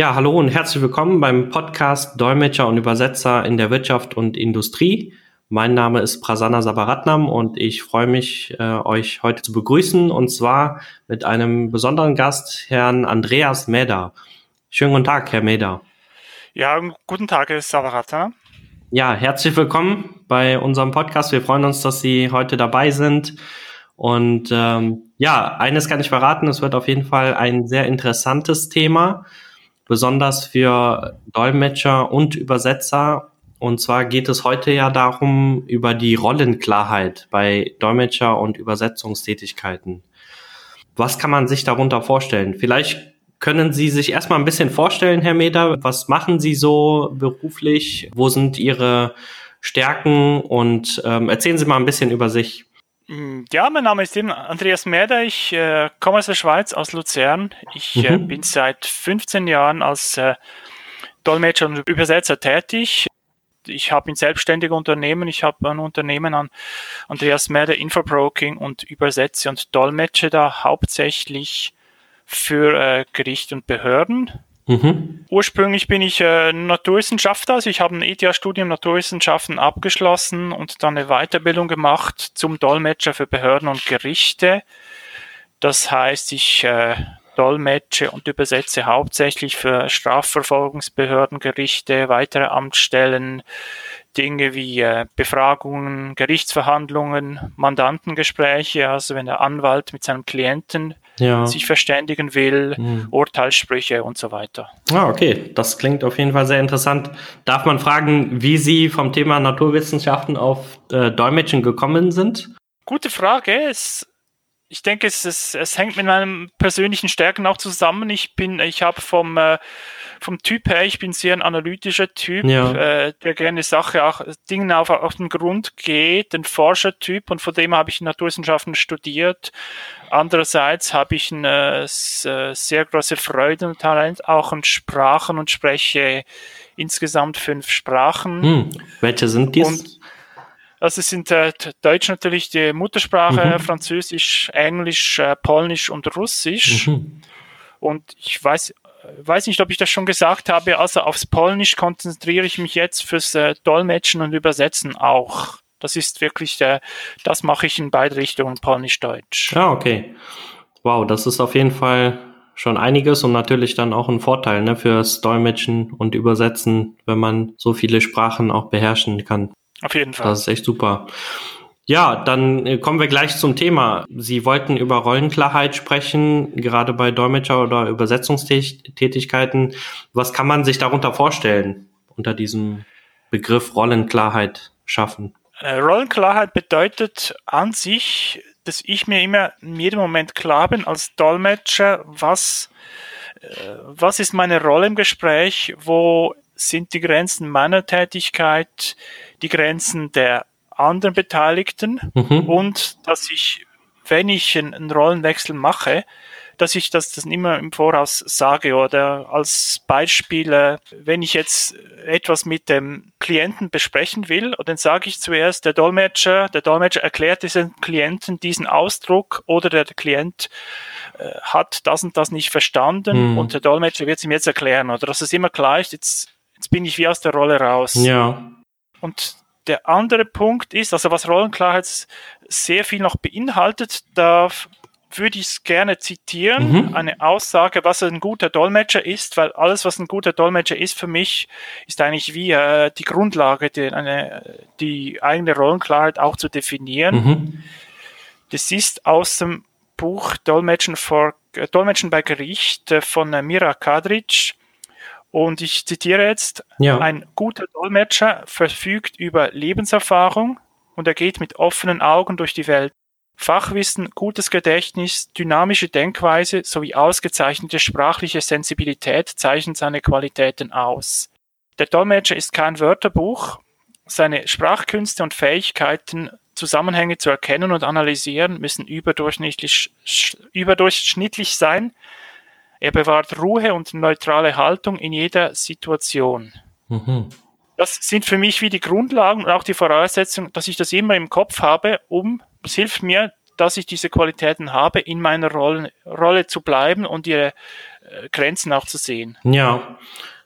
Ja, hallo und herzlich willkommen beim Podcast Dolmetscher und Übersetzer in der Wirtschaft und Industrie. Mein Name ist Prasanna Sabaratnam und ich freue mich, äh, euch heute zu begrüßen und zwar mit einem besonderen Gast, Herrn Andreas Meda. Schönen guten Tag, Herr Meda. Ja, guten Tag, Herr Sabaratnam. Ja, herzlich willkommen bei unserem Podcast. Wir freuen uns, dass Sie heute dabei sind. Und ähm, ja, eines kann ich verraten, es wird auf jeden Fall ein sehr interessantes Thema besonders für Dolmetscher und Übersetzer. Und zwar geht es heute ja darum, über die Rollenklarheit bei Dolmetscher- und Übersetzungstätigkeiten. Was kann man sich darunter vorstellen? Vielleicht können Sie sich erstmal ein bisschen vorstellen, Herr Meder. Was machen Sie so beruflich? Wo sind Ihre Stärken? Und ähm, erzählen Sie mal ein bisschen über sich. Mm, ja, mein Name ist eben Andreas Merder. Ich äh, komme aus der Schweiz, aus Luzern. Ich äh, mhm. äh, bin seit 15 Jahren als äh, Dolmetscher und Übersetzer tätig. Ich habe ein selbstständiges Unternehmen. Ich habe ein Unternehmen an Andreas Merder Infobroking und übersetze und dolmetsche da hauptsächlich für äh, Gericht und Behörden. Mhm. Ursprünglich bin ich äh, Naturwissenschaftler, also ich habe ein ETH-Studium Naturwissenschaften abgeschlossen und dann eine Weiterbildung gemacht zum Dolmetscher für Behörden und Gerichte. Das heißt, ich äh, dolmetsche und übersetze hauptsächlich für Strafverfolgungsbehörden, Gerichte, weitere Amtsstellen, Dinge wie äh, Befragungen, Gerichtsverhandlungen, Mandantengespräche, also wenn der Anwalt mit seinem Klienten ja. sich verständigen will, mhm. Urteilssprüche und so weiter. Ah, okay. Das klingt auf jeden Fall sehr interessant. Darf man fragen, wie Sie vom Thema Naturwissenschaften auf äh, Dolmetschen gekommen sind? Gute Frage. Es, ich denke, es, es, es hängt mit meinen persönlichen Stärken auch zusammen. Ich bin, ich habe vom äh, vom Typ her, ich bin sehr ein analytischer Typ, ja. äh, der gerne Sache auch Dingen auf, auf den Grund geht, ein Forschertyp und von dem habe ich Naturwissenschaften studiert. Andererseits habe ich eine äh, sehr große Freude und Talent auch an Sprachen und spreche insgesamt fünf Sprachen. Hm. Welche sind dies? Und also es sind äh, Deutsch natürlich die Muttersprache, mhm. Französisch, Englisch, äh, Polnisch und Russisch. Mhm. Und ich weiß weiß nicht, ob ich das schon gesagt habe, also aufs Polnisch konzentriere ich mich jetzt fürs äh, Dolmetschen und Übersetzen auch. Das ist wirklich, der, äh, das mache ich in beide Richtungen, Polnisch-Deutsch. Ah, okay. Wow, das ist auf jeden Fall schon einiges und natürlich dann auch ein Vorteil ne, fürs Dolmetschen und Übersetzen, wenn man so viele Sprachen auch beherrschen kann. Auf jeden Fall. Das ist echt super. Ja, dann äh, kommen wir gleich zum Thema. Sie wollten über Rollenklarheit sprechen, gerade bei Dolmetscher- oder Übersetzungstätigkeiten. Was kann man sich darunter vorstellen, unter diesem Begriff Rollenklarheit schaffen? Äh, Rollenklarheit bedeutet an sich, dass ich mir immer in jedem Moment klar bin als Dolmetscher, was, äh, was ist meine Rolle im Gespräch, wo sind die Grenzen meiner Tätigkeit, die Grenzen der anderen Beteiligten mhm. und dass ich, wenn ich einen, Rollenwechsel mache, dass ich das, das immer im Voraus sage oder als Beispiel, wenn ich jetzt etwas mit dem Klienten besprechen will, dann sage ich zuerst, der Dolmetscher, der Dolmetscher erklärt diesem Klienten diesen Ausdruck oder der Klient äh, hat das und das nicht verstanden mhm. und der Dolmetscher wird es ihm jetzt erklären oder dass es immer ist, jetzt, jetzt bin ich wie aus der Rolle raus. Ja. Und der andere Punkt ist, also was Rollenklarheit sehr viel noch beinhaltet, da würde ich es gerne zitieren, mhm. eine Aussage, was ein guter Dolmetscher ist, weil alles, was ein guter Dolmetscher ist für mich, ist eigentlich wie äh, die Grundlage, die, eine, die eigene Rollenklarheit auch zu definieren. Mhm. Das ist aus dem Buch Dolmetschen, vor, äh, Dolmetschen bei Gericht äh, von äh, Mira Kadric. Und ich zitiere jetzt, ja. ein guter Dolmetscher verfügt über Lebenserfahrung und er geht mit offenen Augen durch die Welt. Fachwissen, gutes Gedächtnis, dynamische Denkweise sowie ausgezeichnete sprachliche Sensibilität zeichnen seine Qualitäten aus. Der Dolmetscher ist kein Wörterbuch. Seine Sprachkünste und Fähigkeiten, Zusammenhänge zu erkennen und analysieren, müssen überdurchschnittlich, überdurchschnittlich sein, er bewahrt Ruhe und neutrale Haltung in jeder Situation. Mhm. Das sind für mich wie die Grundlagen und auch die Voraussetzungen, dass ich das immer im Kopf habe, um, es hilft mir, dass ich diese Qualitäten habe, in meiner Rolle, Rolle zu bleiben und ihre äh, Grenzen auch zu sehen. Ja,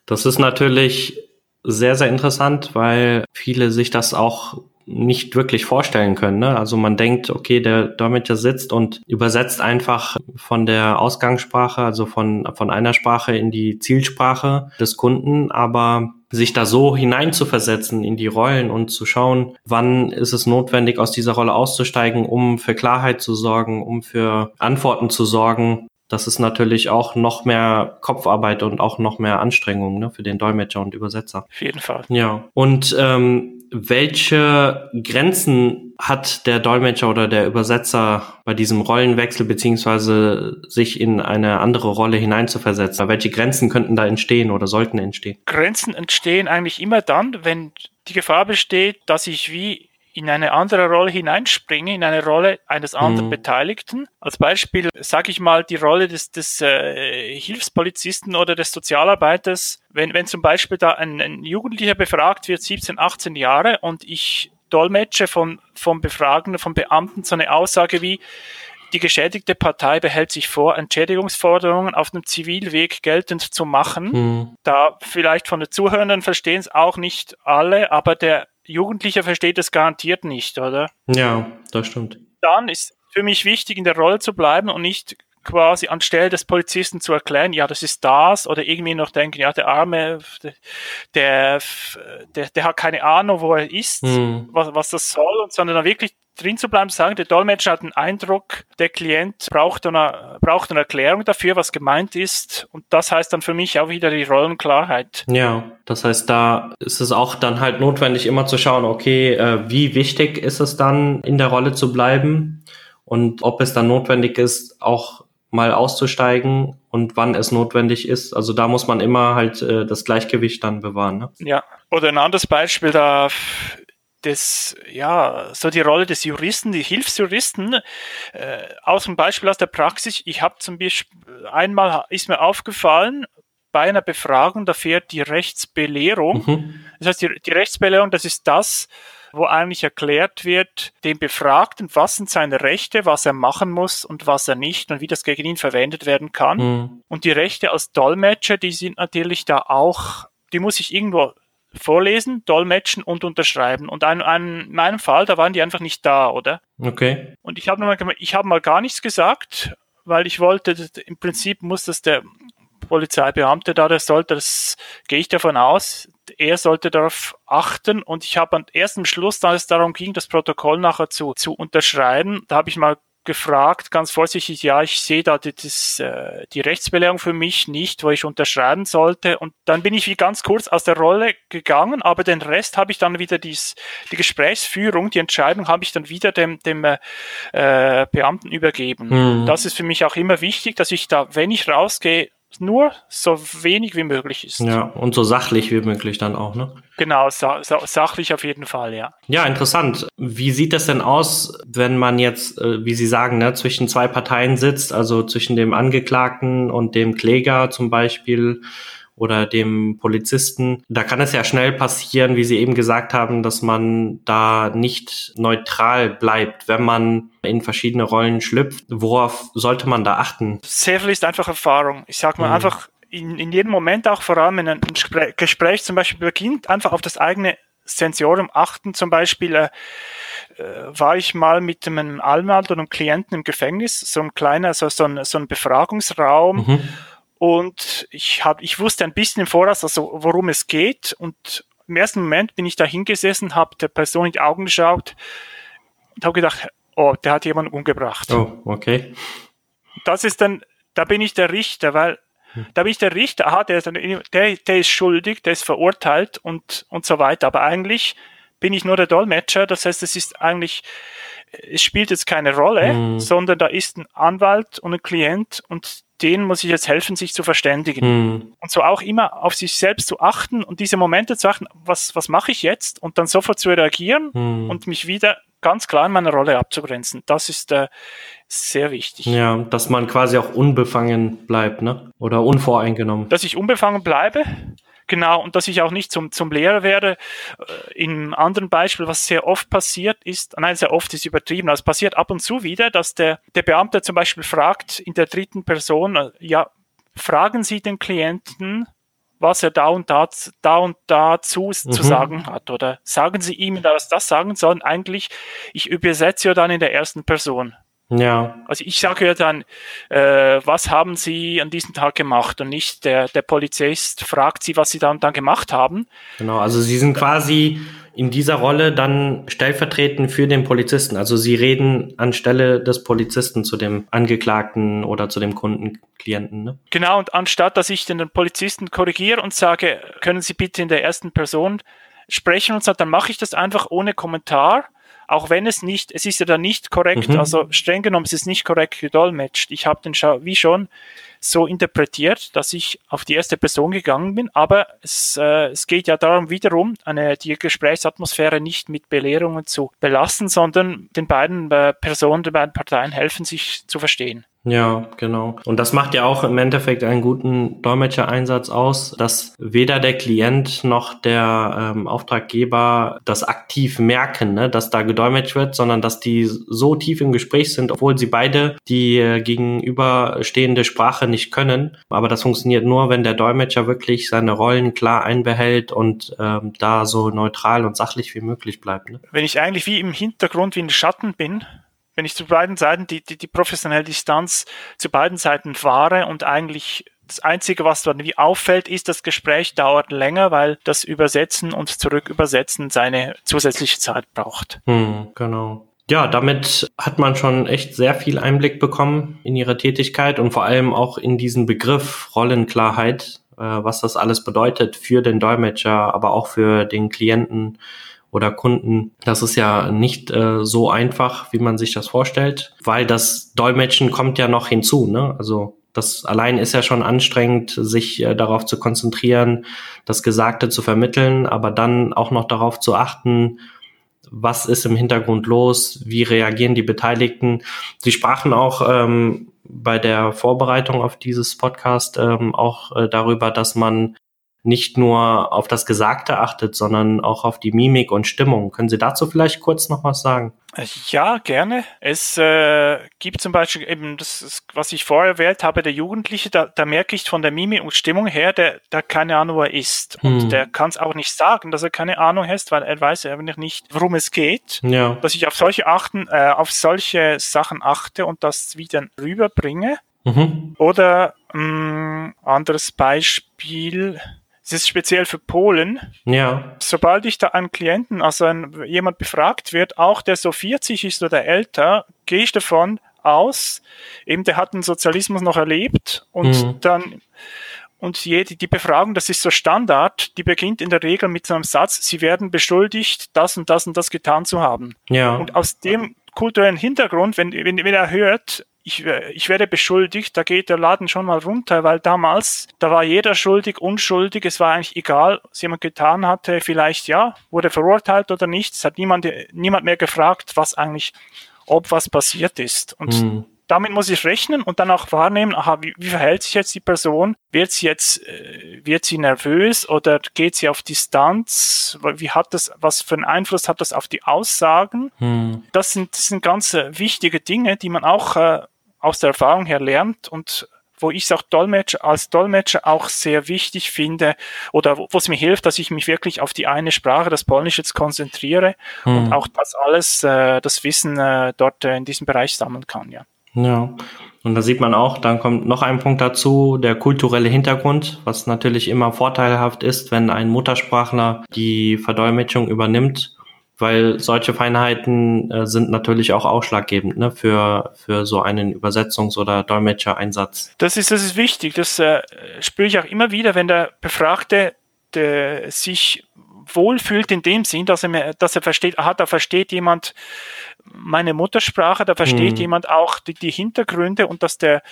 das ist natürlich sehr, sehr interessant, weil viele sich das auch nicht wirklich vorstellen können. Ne? Also man denkt, okay, der Dolmetscher sitzt und übersetzt einfach von der Ausgangssprache, also von, von einer Sprache in die Zielsprache des Kunden, aber sich da so hineinzuversetzen in die Rollen und zu schauen, wann ist es notwendig, aus dieser Rolle auszusteigen, um für Klarheit zu sorgen, um für Antworten zu sorgen. Das ist natürlich auch noch mehr Kopfarbeit und auch noch mehr Anstrengung ne, für den Dolmetscher und Übersetzer. Auf jeden Fall. Ja. Und ähm, welche Grenzen hat der Dolmetscher oder der Übersetzer bei diesem Rollenwechsel beziehungsweise sich in eine andere Rolle hineinzuversetzen? Welche Grenzen könnten da entstehen oder sollten entstehen? Grenzen entstehen eigentlich immer dann, wenn die Gefahr besteht, dass ich wie in eine andere Rolle hineinspringe, in eine Rolle eines anderen mhm. Beteiligten. Als Beispiel sage ich mal die Rolle des, des äh, Hilfspolizisten oder des Sozialarbeiters. Wenn, wenn zum Beispiel da ein, ein Jugendlicher befragt wird, 17, 18 Jahre, und ich dolmetsche von, vom Befragenden, vom Beamten so eine Aussage wie, die geschädigte Partei behält sich vor, Entschädigungsforderungen auf dem Zivilweg geltend zu machen. Hm. Da vielleicht von den Zuhörenden verstehen es auch nicht alle, aber der Jugendlicher versteht es garantiert nicht, oder? Ja, das stimmt. Dann ist für mich wichtig, in der Rolle zu bleiben und nicht quasi anstelle des Polizisten zu erklären, ja, das ist das, oder irgendwie noch denken, ja, der Arme, der, der, der hat keine Ahnung, wo er ist, hm. was, was das soll, und sondern dann wirklich drin zu bleiben, zu sagen, der Dolmetscher hat den Eindruck, der Klient braucht eine, braucht eine Erklärung dafür, was gemeint ist. Und das heißt dann für mich auch wieder die Rollenklarheit. Ja, das heißt, da ist es auch dann halt notwendig, immer zu schauen, okay, äh, wie wichtig ist es dann, in der Rolle zu bleiben und ob es dann notwendig ist, auch mal auszusteigen und wann es notwendig ist. Also da muss man immer halt äh, das Gleichgewicht dann bewahren. Ne? Ja, oder ein anderes Beispiel, da des, ja, so die Rolle des Juristen, die Hilfsjuristen, äh, aus dem Beispiel aus der Praxis. Ich habe zum Beispiel, einmal ist mir aufgefallen, bei einer Befragung, da fährt die Rechtsbelehrung. Mhm. Das heißt, die, die Rechtsbelehrung, das ist das, wo eigentlich erklärt wird, dem Befragten, was sind seine Rechte, was er machen muss und was er nicht und wie das gegen ihn verwendet werden kann. Mhm. Und die Rechte als Dolmetscher, die sind natürlich da auch, die muss ich irgendwo vorlesen, dolmetschen und unterschreiben. Und an, an in meinem Fall, da waren die einfach nicht da, oder? Okay. Und ich habe mal, ich habe mal gar nichts gesagt, weil ich wollte, im Prinzip muss das der Polizeibeamte da, der sollte, das gehe ich davon aus, er sollte darauf achten und ich habe erst am Schluss, da es darum ging, das Protokoll nachher zu, zu unterschreiben, da habe ich mal gefragt, ganz vorsichtig, ja, ich sehe da die, das, äh, die Rechtsbelehrung für mich nicht, wo ich unterschreiben sollte. Und dann bin ich wie ganz kurz aus der Rolle gegangen, aber den Rest habe ich dann wieder dies, die Gesprächsführung, die Entscheidung habe ich dann wieder dem, dem äh, äh Beamten übergeben. Mhm. Das ist für mich auch immer wichtig, dass ich da, wenn ich rausgehe, nur so wenig wie möglich ist. Ja, und so sachlich wie möglich dann auch, ne? Genau, sa sa sachlich auf jeden Fall, ja. Ja, interessant. Wie sieht das denn aus, wenn man jetzt, äh, wie Sie sagen, ne, zwischen zwei Parteien sitzt, also zwischen dem Angeklagten und dem Kläger zum Beispiel? Oder dem Polizisten. Da kann es ja schnell passieren, wie Sie eben gesagt haben, dass man da nicht neutral bleibt, wenn man in verschiedene Rollen schlüpft. Worauf sollte man da achten? Sehr viel ist einfach Erfahrung. Ich sag mal mhm. einfach in, in jedem Moment auch vor allem, wenn ein Gespräch zum Beispiel beginnt, einfach auf das eigene Sensorium achten. Zum Beispiel äh, äh, war ich mal mit einem Anwalt und einem Klienten im Gefängnis, so ein kleiner, so, so, ein, so ein Befragungsraum. Mhm. Und ich, hab, ich wusste ein bisschen im Voraus, also worum es geht. Und im ersten Moment bin ich da hingesessen, habe der Person in die Augen geschaut und habe gedacht, oh, der hat jemanden umgebracht. Oh, okay. Das ist dann, da bin ich der Richter, weil hm. da bin ich der Richter, aha, der, der, der ist schuldig, der ist verurteilt und, und so weiter. Aber eigentlich bin ich nur der Dolmetscher. Das heißt, es ist eigentlich, es spielt jetzt keine Rolle, mhm. sondern da ist ein Anwalt und ein Klient und denen muss ich jetzt helfen, sich zu verständigen. Mhm. Und so auch immer auf sich selbst zu achten und diese Momente zu achten, was, was mache ich jetzt? Und dann sofort zu reagieren mhm. und mich wieder ganz klar in meiner Rolle abzugrenzen. Das ist äh, sehr wichtig. Ja, dass man quasi auch unbefangen bleibt, ne? Oder unvoreingenommen. Dass ich unbefangen bleibe, Genau, und dass ich auch nicht zum, zum Lehrer werde. Äh, Im anderen Beispiel, was sehr oft passiert ist, nein, sehr oft ist übertrieben, also es passiert ab und zu wieder, dass der, der Beamte zum Beispiel fragt in der dritten Person, äh, ja, fragen Sie den Klienten, was er da und da, da und dazu mhm. zu sagen hat. Oder sagen Sie ihm, dass das sagen soll. Eigentlich, ich übersetze ja dann in der ersten Person. Ja. Also ich sage ja dann, äh, was haben Sie an diesem Tag gemacht und nicht der, der Polizist fragt Sie, was Sie dann, dann gemacht haben. Genau, also Sie sind quasi in dieser Rolle dann stellvertretend für den Polizisten. Also Sie reden anstelle des Polizisten zu dem Angeklagten oder zu dem Kundenklienten. Ne? Genau, und anstatt dass ich den Polizisten korrigiere und sage, können Sie bitte in der ersten Person sprechen und so, dann mache ich das einfach ohne Kommentar auch wenn es nicht, es ist ja dann nicht korrekt, mhm. also streng genommen, es ist nicht korrekt gedolmetscht. Ich habe den Schau wie schon so interpretiert, dass ich auf die erste Person gegangen bin, aber es, äh, es geht ja darum wiederum, eine, die Gesprächsatmosphäre nicht mit Belehrungen zu belasten, sondern den beiden äh, Personen, den beiden Parteien helfen, sich zu verstehen. Ja, genau. Und das macht ja auch im Endeffekt einen guten Dolmetschereinsatz aus, dass weder der Klient noch der ähm, Auftraggeber das aktiv merken, ne, dass da gedolmetscht wird, sondern dass die so tief im Gespräch sind, obwohl sie beide die äh, gegenüberstehende Sprache nicht können. Aber das funktioniert nur, wenn der Dolmetscher wirklich seine Rollen klar einbehält und ähm, da so neutral und sachlich wie möglich bleibt. Ne? Wenn ich eigentlich wie im Hintergrund, wie in Schatten bin, wenn ich zu beiden Seiten die, die, die professionelle Distanz zu beiden Seiten fahre und eigentlich das Einzige, was dann wie auffällt, ist, das Gespräch dauert länger, weil das Übersetzen und Zurückübersetzen seine zusätzliche Zeit braucht. Hm, genau. Ja, damit hat man schon echt sehr viel Einblick bekommen in ihre Tätigkeit und vor allem auch in diesen Begriff Rollenklarheit, äh, was das alles bedeutet für den Dolmetscher, aber auch für den Klienten oder Kunden. Das ist ja nicht äh, so einfach, wie man sich das vorstellt, weil das Dolmetschen kommt ja noch hinzu. Ne? Also das allein ist ja schon anstrengend, sich äh, darauf zu konzentrieren, das Gesagte zu vermitteln, aber dann auch noch darauf zu achten, was ist im Hintergrund los, wie reagieren die Beteiligten. Sie sprachen auch ähm, bei der Vorbereitung auf dieses Podcast ähm, auch äh, darüber, dass man nicht nur auf das Gesagte achtet, sondern auch auf die Mimik und Stimmung. Können Sie dazu vielleicht kurz noch was sagen? Ja, gerne. Es äh, gibt zum Beispiel eben das, was ich vorher erwähnt habe, der Jugendliche, da, da merke ich von der Mimik und Stimmung her, der, der keine Ahnung, wo er ist. Hm. Und der kann es auch nicht sagen, dass er keine Ahnung hat, weil er weiß einfach nicht, worum es geht. Ja. Dass ich auf solche achten, äh, auf solche Sachen achte und das wieder rüberbringe. Mhm. Oder mh, mm, anderes Beispiel es ist speziell für Polen. Ja. Sobald ich da einen Klienten, also ein, jemand befragt wird, auch der so 40 ist oder älter, gehe ich davon aus, eben der hat den Sozialismus noch erlebt und mhm. dann und jede, die Befragung, das ist so Standard, die beginnt in der Regel mit so einem Satz, sie werden beschuldigt, das und das und das getan zu haben. Ja. Und aus dem kulturellen Hintergrund, wenn, wenn, wenn er hört, ich, ich werde beschuldigt, da geht der Laden schon mal runter, weil damals, da war jeder schuldig, unschuldig, es war eigentlich egal, was jemand getan hatte, vielleicht ja, wurde verurteilt oder nicht, es hat niemand, niemand mehr gefragt, was eigentlich, ob was passiert ist. Und mhm. damit muss ich rechnen und dann auch wahrnehmen, aha, wie, wie verhält sich jetzt die Person? Wird sie jetzt, äh, wird sie nervös oder geht sie auf Distanz? Wie hat das, was für einen Einfluss hat das auf die Aussagen? Mhm. Das sind, das sind ganz äh, wichtige Dinge, die man auch äh, aus der Erfahrung her lernt und wo ich es auch Dolmetscher, als Dolmetscher auch sehr wichtig finde oder wo es mir hilft, dass ich mich wirklich auf die eine Sprache, das Polnisch jetzt konzentriere hm. und auch das alles, äh, das Wissen äh, dort äh, in diesem Bereich sammeln kann, ja. Ja. Und da sieht man auch, dann kommt noch ein Punkt dazu, der kulturelle Hintergrund, was natürlich immer vorteilhaft ist, wenn ein Muttersprachler die Verdolmetschung übernimmt weil solche Feinheiten äh, sind natürlich auch ausschlaggebend ne, für, für so einen Übersetzungs- oder Dolmetschereinsatz. Das ist, das ist wichtig. Das äh, spüre ich auch immer wieder, wenn der Befragte der sich wohlfühlt in dem Sinn, dass er, dass er versteht, aha, da versteht jemand meine Muttersprache, da versteht mhm. jemand auch die, die, Hintergründe und dass der,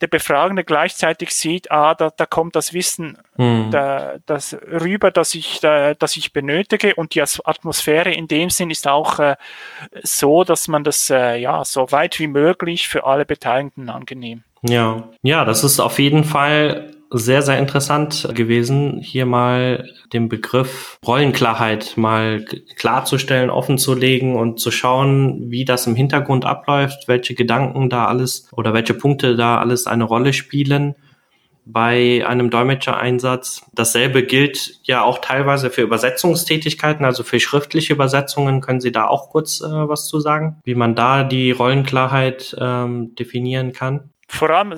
der Befragende gleichzeitig sieht, ah, da, da kommt das Wissen mhm. da, das rüber, das ich, da, das ich benötige und die Atmosphäre in dem Sinn ist auch äh, so, dass man das äh, ja so weit wie möglich für alle Beteiligten angenehm. Ja, ja, das ist auf jeden Fall sehr, sehr interessant gewesen, hier mal den Begriff Rollenklarheit mal klarzustellen, offenzulegen und zu schauen, wie das im Hintergrund abläuft, welche Gedanken da alles oder welche Punkte da alles eine Rolle spielen. bei einem Dolmetschereinsatz. Dasselbe gilt ja auch teilweise für Übersetzungstätigkeiten, also für schriftliche Übersetzungen. Können Sie da auch kurz äh, was zu sagen, wie man da die Rollenklarheit ähm, definieren kann? Vor allem,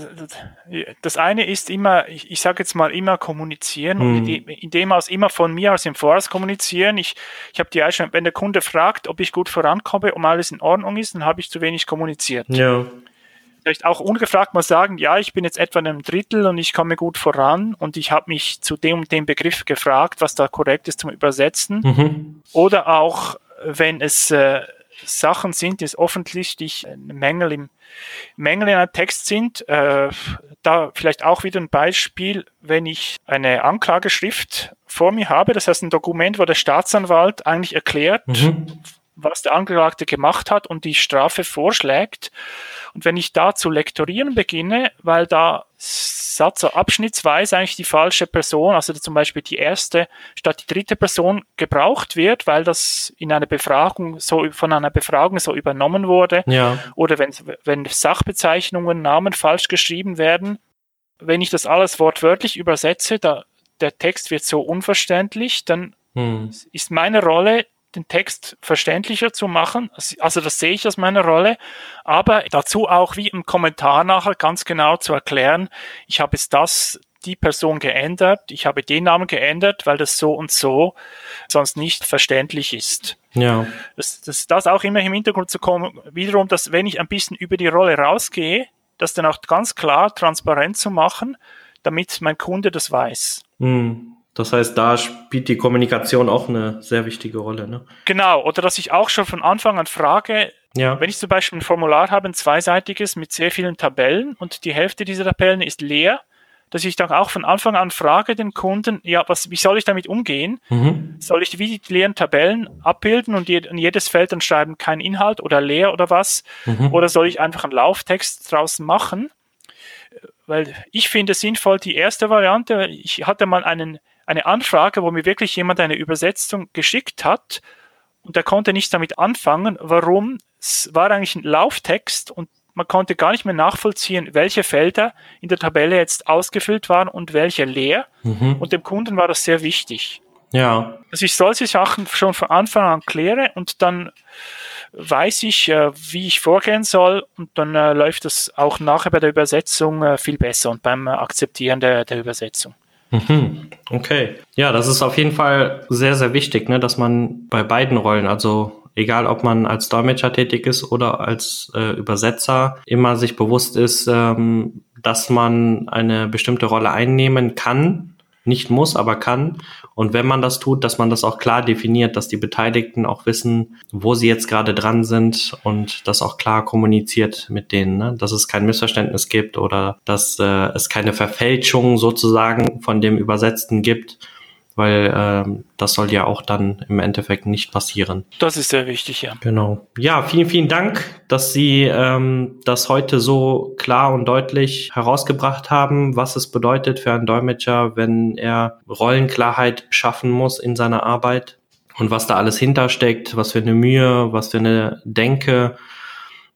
das eine ist immer, ich, ich sage jetzt mal immer kommunizieren mhm. und in dem aus immer von mir aus im Voraus kommunizieren. Ich, ich habe die Einstellung, wenn der Kunde fragt, ob ich gut vorankomme, ob alles in Ordnung ist, dann habe ich zu wenig kommuniziert. Ja. Vielleicht auch ungefragt mal sagen, ja, ich bin jetzt etwa in einem Drittel und ich komme gut voran und ich habe mich zu dem und dem Begriff gefragt, was da korrekt ist zum Übersetzen. Mhm. Oder auch, wenn es äh, Sachen sind, die offensichtlich Mängel im Mängel in einem Text sind. Äh, da vielleicht auch wieder ein Beispiel, wenn ich eine Anklageschrift vor mir habe, das heißt ein Dokument, wo der Staatsanwalt eigentlich erklärt, mhm. Was der Angeklagte gemacht hat und die Strafe vorschlägt. Und wenn ich da zu lektorieren beginne, weil da Satz abschnittsweise eigentlich die falsche Person, also zum Beispiel die erste statt die dritte Person gebraucht wird, weil das in einer Befragung so von einer Befragung so übernommen wurde. Ja. Oder wenn, wenn Sachbezeichnungen, Namen falsch geschrieben werden. Wenn ich das alles wortwörtlich übersetze, da der Text wird so unverständlich, dann hm. ist meine Rolle, den Text verständlicher zu machen. Also das sehe ich als meine Rolle. Aber dazu auch wie im Kommentar nachher ganz genau zu erklären, ich habe jetzt das, die Person geändert, ich habe den Namen geändert, weil das so und so sonst nicht verständlich ist. Ja. Das, das, das auch immer im Hintergrund zu kommen, wiederum, dass wenn ich ein bisschen über die Rolle rausgehe, das dann auch ganz klar transparent zu machen, damit mein Kunde das weiß. Mhm. Das heißt, da spielt die Kommunikation auch eine sehr wichtige Rolle. Ne? Genau, oder dass ich auch schon von Anfang an frage, ja. wenn ich zum Beispiel ein Formular habe, ein zweiseitiges mit sehr vielen Tabellen und die Hälfte dieser Tabellen ist leer, dass ich dann auch von Anfang an frage den Kunden, ja, was, wie soll ich damit umgehen? Mhm. Soll ich wie die leeren Tabellen abbilden und in jedes Feld dann schreiben, kein Inhalt oder leer oder was? Mhm. Oder soll ich einfach einen Lauftext draußen machen? Weil ich finde es sinnvoll, die erste Variante, ich hatte mal einen eine Anfrage, wo mir wirklich jemand eine Übersetzung geschickt hat und er konnte nicht damit anfangen. Warum? Es war eigentlich ein Lauftext und man konnte gar nicht mehr nachvollziehen, welche Felder in der Tabelle jetzt ausgefüllt waren und welche leer. Mhm. Und dem Kunden war das sehr wichtig. Ja. Dass ich solche Sachen schon von Anfang an kläre und dann weiß ich, äh, wie ich vorgehen soll und dann äh, läuft das auch nachher bei der Übersetzung äh, viel besser und beim Akzeptieren der, der Übersetzung. Mhm. Okay. Ja, das ist auf jeden Fall sehr, sehr wichtig, ne, dass man bei beiden Rollen, also egal ob man als Dolmetscher tätig ist oder als äh, Übersetzer, immer sich bewusst ist, ähm, dass man eine bestimmte Rolle einnehmen kann nicht muss, aber kann. Und wenn man das tut, dass man das auch klar definiert, dass die Beteiligten auch wissen, wo sie jetzt gerade dran sind und das auch klar kommuniziert mit denen, ne? dass es kein Missverständnis gibt oder dass äh, es keine Verfälschung sozusagen von dem Übersetzten gibt weil ähm, das soll ja auch dann im Endeffekt nicht passieren. Das ist sehr wichtig, ja. Genau. Ja, vielen, vielen Dank, dass Sie ähm, das heute so klar und deutlich herausgebracht haben, was es bedeutet für einen Dolmetscher, wenn er Rollenklarheit schaffen muss in seiner Arbeit und was da alles hintersteckt, was für eine Mühe, was für eine Denke.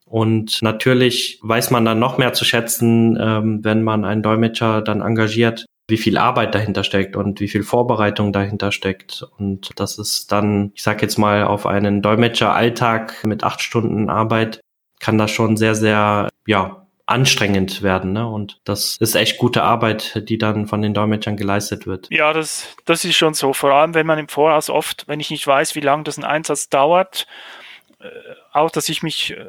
Und natürlich weiß man dann noch mehr zu schätzen, ähm, wenn man einen Dolmetscher dann engagiert, wie viel Arbeit dahinter steckt und wie viel Vorbereitung dahinter steckt. Und das ist dann, ich sag jetzt mal, auf einen Dolmetscher-Alltag mit acht Stunden Arbeit kann das schon sehr, sehr, ja, anstrengend werden. Ne? Und das ist echt gute Arbeit, die dann von den Dolmetschern geleistet wird. Ja, das, das ist schon so. Vor allem, wenn man im Voraus oft, wenn ich nicht weiß, wie lange das ein Einsatz dauert, auch, dass ich mich äh,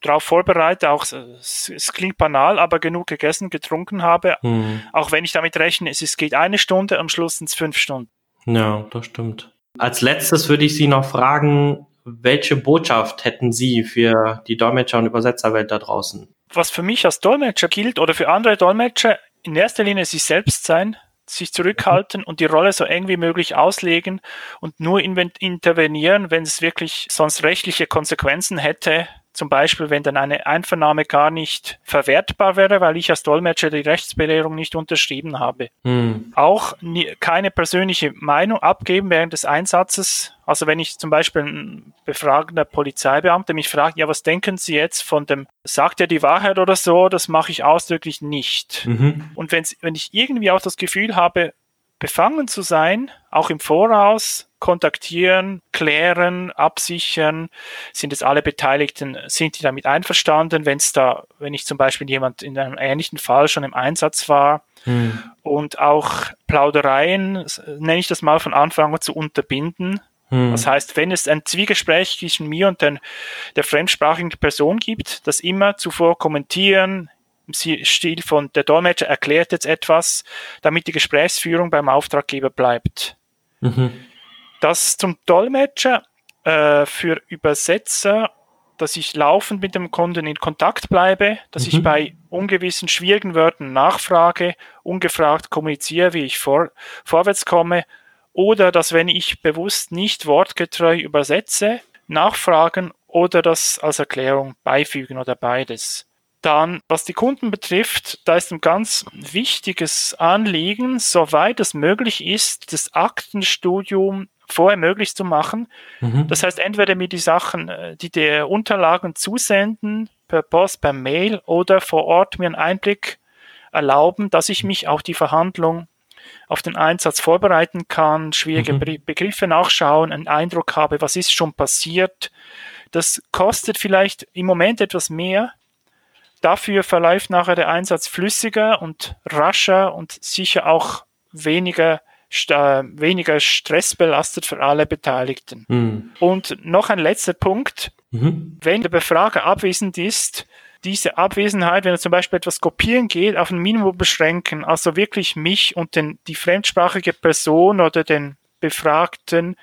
darauf vorbereite, auch es, es, klingt banal, aber genug gegessen, getrunken habe, mhm. auch wenn ich damit rechne, es, es geht eine Stunde, am Schluss sind es fünf Stunden. Ja, das stimmt. Als letztes würde ich Sie noch fragen, welche Botschaft hätten Sie für die Dolmetscher- und Übersetzerwelt da draußen? Was für mich als Dolmetscher gilt oder für andere Dolmetscher, in erster Linie sich selbst sein, sich zurückhalten und die Rolle so eng wie möglich auslegen und nur intervenieren, wenn es wirklich sonst rechtliche Konsequenzen hätte, zum Beispiel, wenn dann eine Einvernahme gar nicht verwertbar wäre, weil ich als Dolmetscher die Rechtsbelehrung nicht unterschrieben habe. Hm. Auch nie, keine persönliche Meinung abgeben während des Einsatzes. Also wenn ich zum Beispiel ein befragender Polizeibeamter mich fragt, ja, was denken Sie jetzt von dem, sagt er die Wahrheit oder so, das mache ich ausdrücklich nicht. Mhm. Und wenn ich irgendwie auch das Gefühl habe, befangen zu sein, auch im Voraus kontaktieren, klären, absichern, sind es alle Beteiligten, sind die damit einverstanden, wenn es da, wenn ich zum Beispiel jemand in einem ähnlichen Fall schon im Einsatz war hm. und auch Plaudereien, nenne ich das mal von Anfang an zu unterbinden. Hm. Das heißt, wenn es ein Zwiegespräch zwischen mir und den, der fremdsprachigen Person gibt, das immer zuvor kommentieren, im Stil von der Dolmetscher erklärt jetzt etwas, damit die Gesprächsführung beim Auftraggeber bleibt. Mhm. Das zum Dolmetscher äh, für Übersetzer, dass ich laufend mit dem Kunden in Kontakt bleibe, dass mhm. ich bei ungewissen, schwierigen Wörtern nachfrage, ungefragt kommuniziere, wie ich vor, vorwärts komme, oder dass wenn ich bewusst nicht wortgetreu übersetze, nachfragen oder das als Erklärung beifügen oder beides. Dann, was die Kunden betrifft, da ist ein ganz wichtiges Anliegen, soweit es möglich ist, das Aktenstudium vorher möglich zu machen. Mhm. Das heißt, entweder mir die Sachen, äh, die der Unterlagen zusenden, per Post, per Mail oder vor Ort mir einen Einblick erlauben, dass ich mich auf die Verhandlung, auf den Einsatz vorbereiten kann, schwierige mhm. Begriffe nachschauen, einen Eindruck habe, was ist schon passiert. Das kostet vielleicht im Moment etwas mehr, Dafür verläuft nachher der Einsatz flüssiger und rascher und sicher auch weniger weniger stressbelastet für alle Beteiligten. Mhm. Und noch ein letzter Punkt. Mhm. Wenn der Befrager abwesend ist, diese Abwesenheit, wenn er zum Beispiel etwas kopieren geht, auf ein Minimum beschränken, also wirklich mich und den, die fremdsprachige Person oder den Befragten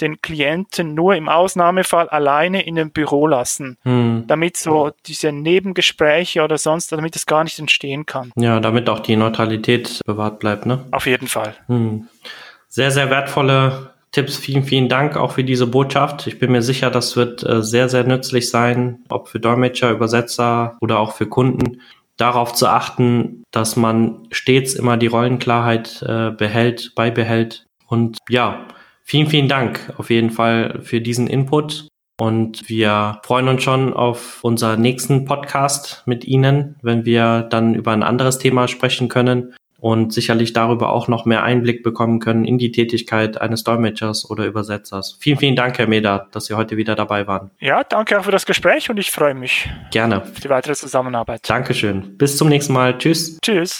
den Klienten nur im Ausnahmefall alleine in dem Büro lassen, hm. damit so diese Nebengespräche oder sonst, damit es gar nicht entstehen kann. Ja, damit auch die Neutralität bewahrt bleibt, ne? Auf jeden Fall. Hm. Sehr, sehr wertvolle Tipps. Vielen, vielen Dank auch für diese Botschaft. Ich bin mir sicher, das wird äh, sehr, sehr nützlich sein, ob für Dolmetscher, Übersetzer oder auch für Kunden darauf zu achten, dass man stets immer die Rollenklarheit äh, behält, beibehält. Und ja, Vielen, vielen Dank auf jeden Fall für diesen Input. Und wir freuen uns schon auf unseren nächsten Podcast mit Ihnen, wenn wir dann über ein anderes Thema sprechen können und sicherlich darüber auch noch mehr Einblick bekommen können in die Tätigkeit eines Dolmetschers oder Übersetzers. Vielen, vielen Dank, Herr Meder, dass Sie heute wieder dabei waren. Ja, danke auch für das Gespräch und ich freue mich. Gerne. Auf die weitere Zusammenarbeit. Dankeschön. Bis zum nächsten Mal. Tschüss. Tschüss.